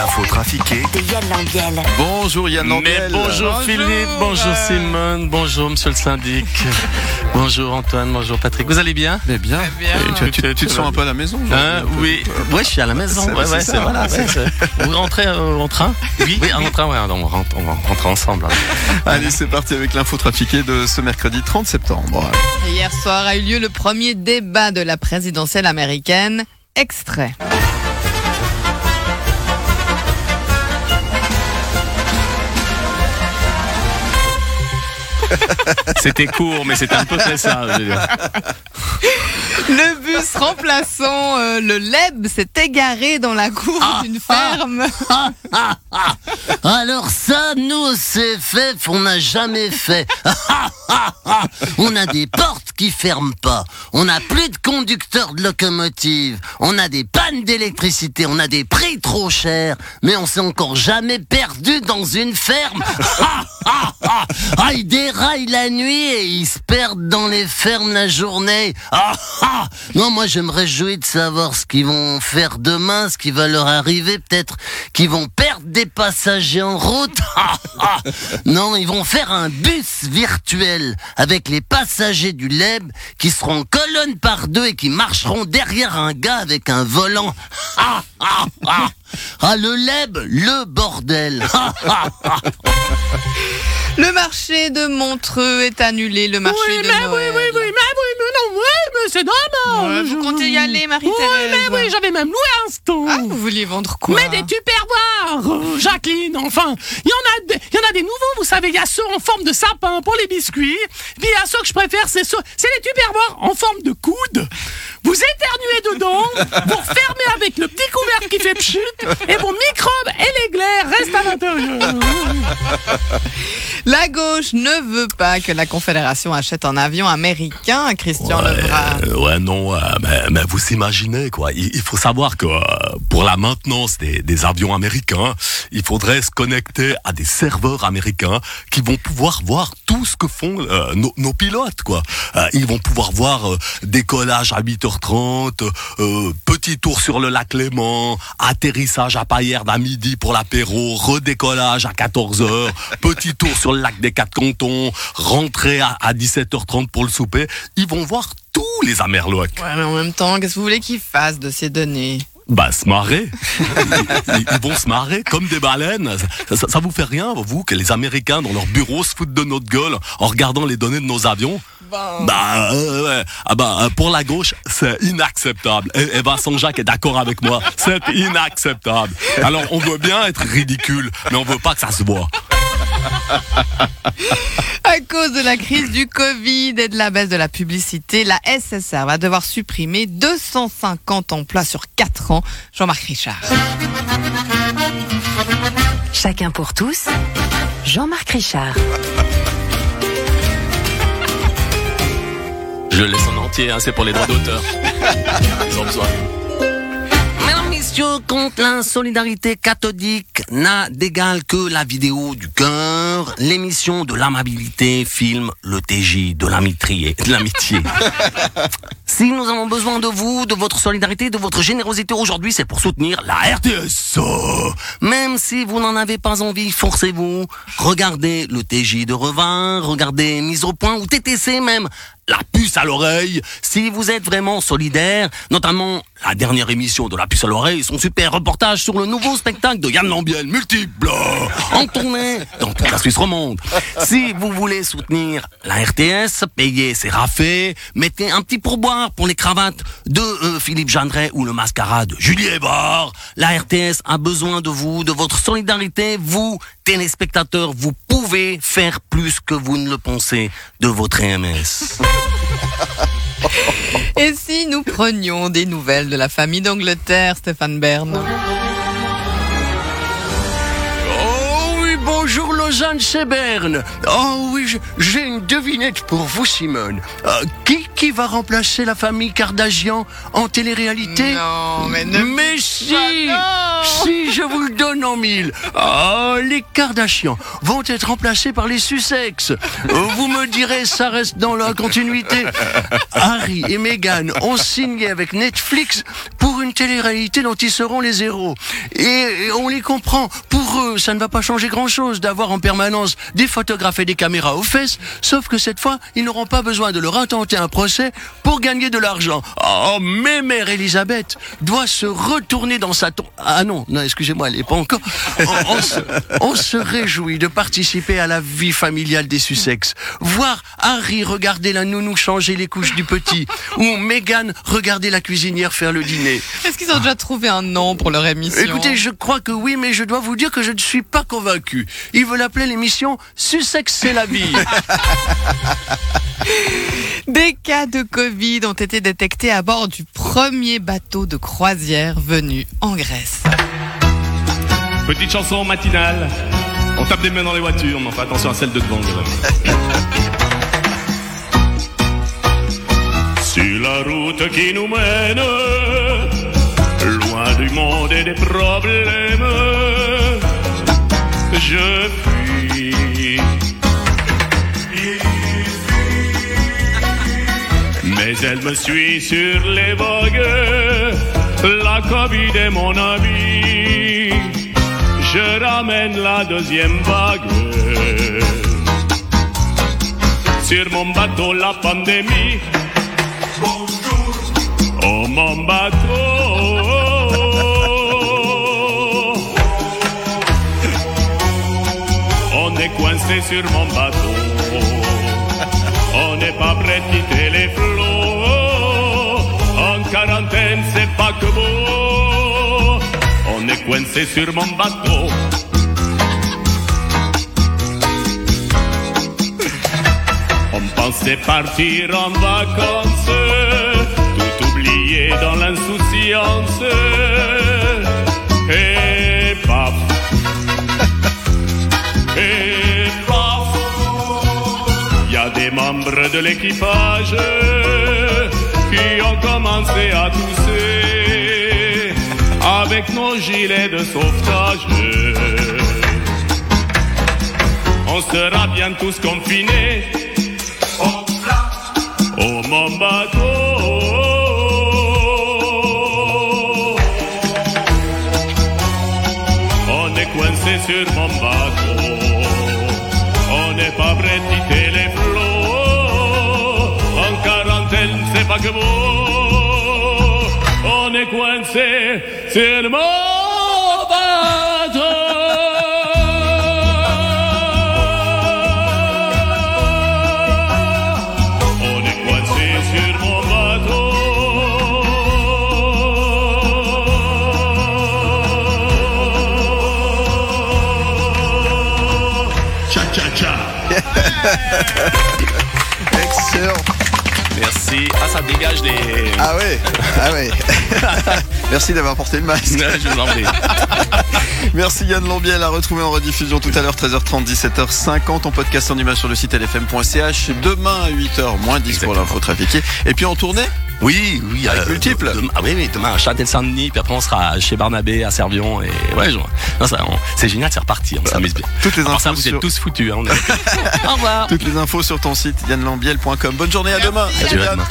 L'info trafiquée De Yann Lambiel. Bonjour Yann Mais Lambiel. bonjour, Philippe, bonjour Simone, bonjour Monsieur le syndic, bonjour Antoine, bonjour Patrick. Vous allez bien? Mais bien. Et tu, tu- tu te sens un peu à la maison genre, Hein, Oui, ouais, je suis à la maison. Ouais, c'est ouais, ça, voilà. Vous rentrez euh, en train? Oui, oui, en train. Ouais, on, rentre, on va rentrer ensemble. hein. Allez, c'est parti avec l'info trafiquée de ce mercredi 30 septembre. Hier soir a eu lieu le premier débat de la présidentielle américaine. Extrait. C'était court, mais c'était un peu très ça. je veux dire. Le bus remplaçant euh, le LEB s'est égaré dans la cour d'une ferme. Alors ça, nous, c'est fait, on n'a jamais fait. on a des portes qui pas. On n'a plus de conducteurs de locomotive. On a des pannes d'électricité. On a des prix trop chers. Mais on s'est encore jamais perdu dans une ferme. ah, ils déraillent la nuit et ils se perdent dans les fermes la journée. Ah, ah. non, moi, je me réjouis de savoir ce qu'ils vont faire demain, ce qui va leur arriver. Peut-être qu'ils vont perdre des passagers en route. Ah, ah. non, ils vont faire un bus virtuel avec les passagers du Qui seront en colonne par deux et qui marcheront derrière un gars avec un volant. Ah, ah, ah. Ah, le LEB, le bordel. Ah, ah, ah. Le marché de Montreux est annulé. Le marché de Noël. mais oui, mais non, oui, mais c'est dommage. Ouais, vous comptez y aller, Marie-Thérèse Oui, mais oui, j'avais même loué un stand. Ah, vous vouliez vendre quoi mais des tupperwares, euh, Jacqueline, enfin. Il y, en a il y en a des nouveaux, vous savez, il y a ceux en forme de sapin pour les biscuits. Puis il y a ceux que je préfère, c'est ceux, c'est les tupperwares en forme de coude. Vous éternuez dedans, vous refermez avec le petit couvercle qui fait pchut, et vos microbes et les glaires restent à l'intérieur. La gauche ne veut pas que la Confédération achète un avion américain, Christian Lebras. Euh, ouais, non, euh, mais, mais vous imaginez, quoi. Il, il faut savoir que euh, pour la maintenance des, des avions américains, il faudrait se connecter à des serveurs américains qui vont pouvoir voir tout ce que font euh, nos, pilotes, quoi. Euh, ils vont pouvoir voir euh, décollage à 8h30, euh, petit tour sur le lac Léman, atterrissage à Payerne à midi pour l'apéro, redécollage à 14h, petit tour sur le lac des Quatre Cantons, rentrée à, à 17h30 pour le souper. Ils vont voir tous les Amerlocs. Ouais, mais en même temps, qu'est-ce que vous voulez qu'ils fassent de ces données? Bah, se marrer. ils, vont se marrer comme des baleines. Ça, ça- ça vous fait rien, vous, que les Américains, dans leur bureau, se foutent de notre gueule en regardant les données de nos avions? Bah, euh, ouais. Ah bah, euh, pour la gauche, c'est inacceptable. Et, et Vincent Jacques est d'accord avec moi. C'est inacceptable. Alors, on veut bien être ridicule, mais on veut pas que ça se voit. À cause de la crise du Covid et de la baisse de la publicité, la SSR va devoir supprimer 250 emplois sur 4 ans. Jean-Marc Richard. Chacun pour tous. Jean-Marc Richard. Je le laisse en entier, hein, c'est pour les droits d'auteur. Ils ont besoin. Messieurs, contre l'insolidarité cathodique n'a d'égal que la vidéo du cœur, l'émission de l'amabilité filme le TJ de l'amitié. De l'amitié. si nous avons besoin de vous, de votre solidarité, de votre générosité aujourd'hui, c'est pour soutenir la RTS. Même si vous n'en avez pas envie, forcez-vous. Regardez le TJ de Revin, regardez Mise au point ou TTC même. La puce à l'oreille. Si vous êtes vraiment solidaire, notamment la dernière émission de La puce à l'oreille, son super reportage sur le nouveau spectacle de Yann Lambiel, multiple, en tournée dans toute la Suisse romande. Si vous voulez soutenir la RTS, payez ses raffets, mettez un petit pourboire pour les cravates de euh, Philippe Jeanneret ou le mascara de Julie Hébert. La RTS a besoin de vous, de votre solidarité. Vous, téléspectateurs, vous pouvez faire plus que vous ne le pensez de votre EMS. Et si nous prenions des nouvelles de la famille d'Angleterre, Stéphane Bern? Bonjour Lausanne, c'est Berne. Oh oui, j'ai une devinette pour vous, Simone. Euh, qui, qui va remplacer la famille Kardashian en télé-réalité Non, mais ne Mais si pas. Si, je vous le donne an 1000, oh, les Kardashians vont être remplacés par les Sussex. Euh, Vous me direz, ça reste dans la continuité. Harry et Meghan ont signé avec Netflix télé-réalité dont ils seront les héros. Et, on les comprend. Pour eux, ça ne va pas changer grand-chose d'avoir en permanence des photographes et des caméras aux fesses, sauf que cette fois, ils n'auront pas besoin de leur intenter un procès pour gagner de l'argent. Oh, mais mère Elisabeth doit se retourner dans sa tombe. Ah non, non, excusez-moi, elle n'est pas encore. On, on se, on se réjouit de participer à la vie familiale des Sussex. Voir Harry regarder la nounou changer les couches du petit, ou Meghan regarder la cuisinière faire le dîner. Est-ce qu'ils ont déjà trouvé un nom pour leur émission Écoutez, je crois que oui, mais je dois vous dire que je ne suis pas convaincu. Ils veulent appeler l'émission Sussex c'est la vie. Des cas de Covid ont été détectés à bord du premier bateau de croisière venu en Grèce. Petite chanson matinale. On tape des mains dans les voitures, mais on fait attention à celle de devant. Sur la route qui nous mène, du monde et des problèmes, je fuis. Mais elle me suit sur les vagues, la Covid est mon ami je ramène la deuxième vague. Sur mon bateau, la pandémie. Oh mon bateau. Sur mon bateau. On n'est pas prêt de quitter les flots. En quarantaine, c'est pas que beau. On est coincé sur mon bateau. On pensait partir en vacances, tout oublié dans l'insouciance. Des membres de l'équipage qui ont commencé à tousser avec nos gilets de sauvetage. On sera bien tous confinés au mon. On est coincé sur mon bateau. Quarantaine, c'est pas que Merci. Ah, ça dégage les. Ah ouais, ah ouais. Merci d'avoir porté le masque. Je vous en prie. Merci Yann Lambiel à retrouver en rediffusion tout à l'heure 13h30 17h50 en podcast en image sur le site lfm.ch demain à 8h moins 10 pour l'info trafiquée et puis en tournée Oui, oui. Avec multiples. demain- ah oui, oui, demain à Châtel-Saint-Denis, puis après on sera chez Barnabé, à Servion, et ouais, c'est génial, c'est reparti, on s'amuse bien. Toutes les ça, infos vous sur- êtes tous foutus. Hein, est- Au revoir. toutes les infos sur ton site yannlambiel.com bonne journée à demain à demain.